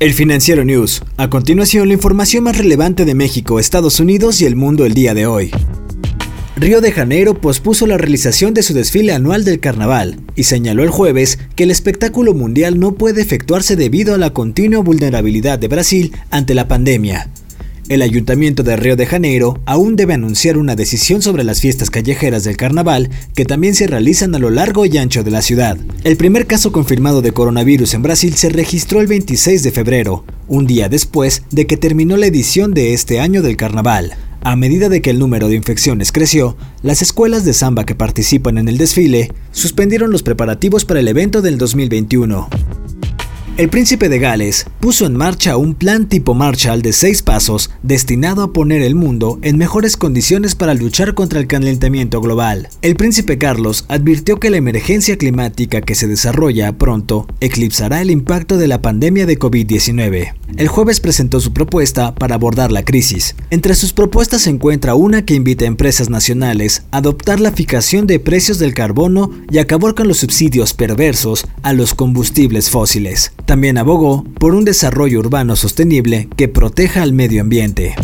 El Financiero News. A continuación, la información más relevante de México, Estados Unidos y el mundo el día de hoy. Río de Janeiro pospuso la realización de su desfile anual del carnaval y señaló el jueves que el espectáculo mundial no puede efectuarse debido a la continua vulnerabilidad de Brasil ante la pandemia. El Ayuntamiento de Río de Janeiro aún debe anunciar una decisión sobre las fiestas callejeras del carnaval que también se realizan a lo largo y ancho de la ciudad. El primer caso confirmado de coronavirus en Brasil se registró el 26 de febrero, un día después de que terminó la edición de este año del carnaval. A medida de que el número de infecciones creció, las escuelas de samba que participan en el desfile suspendieron los preparativos para el evento del 2021. El príncipe de Gales puso en marcha un plan tipo Marshall de seis pasos destinado a poner el mundo en mejores condiciones para luchar contra el calentamiento global. El príncipe Carlos advirtió que la emergencia climática que se desarrolla pronto eclipsará el impacto de la pandemia de COVID-19. El jueves presentó su propuesta para abordar la crisis. Entre sus propuestas se encuentra una que invita a empresas nacionales a adoptar la fijación de precios del carbono y acabar con los subsidios perversos a los combustibles fósiles. También abogó por un desarrollo urbano sostenible que proteja al medio ambiente.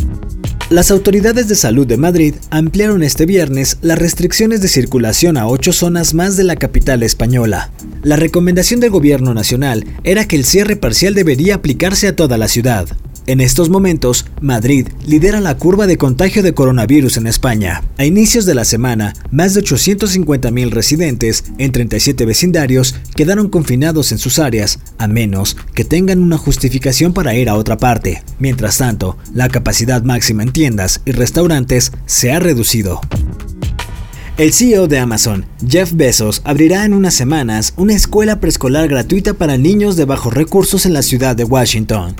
Las autoridades de salud de Madrid ampliaron este viernes las restricciones de circulación a ocho zonas más de la capital española. La recomendación del gobierno nacional era que el cierre parcial debería aplicarse a toda la ciudad. En estos momentos, Madrid lidera la curva de contagio de coronavirus en España. A inicios de la semana, más de 850.000 residentes en 37 vecindarios quedaron confinados en sus áreas, a menos que tengan una justificación para ir a otra parte. Mientras tanto, la capacidad máxima en tiendas y restaurantes se ha reducido. El CEO de Amazon, Jeff Bezos, abrirá en unas semanas una escuela preescolar gratuita para niños de bajos recursos en la ciudad de Washington.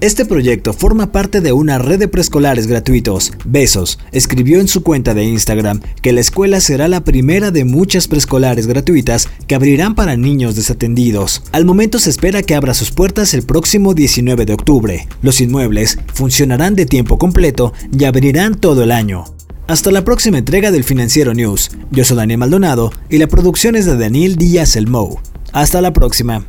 Este proyecto forma parte de una red de preescolares gratuitos. Besos escribió en su cuenta de Instagram que la escuela será la primera de muchas preescolares gratuitas que abrirán para niños desatendidos. Al momento se espera que abra sus puertas el próximo 19 de octubre. Los inmuebles funcionarán de tiempo completo y abrirán todo el año. Hasta la próxima entrega del Financiero News. Yo soy Daniel Maldonado y la producción es de Daniel Díaz El Mou. Hasta la próxima.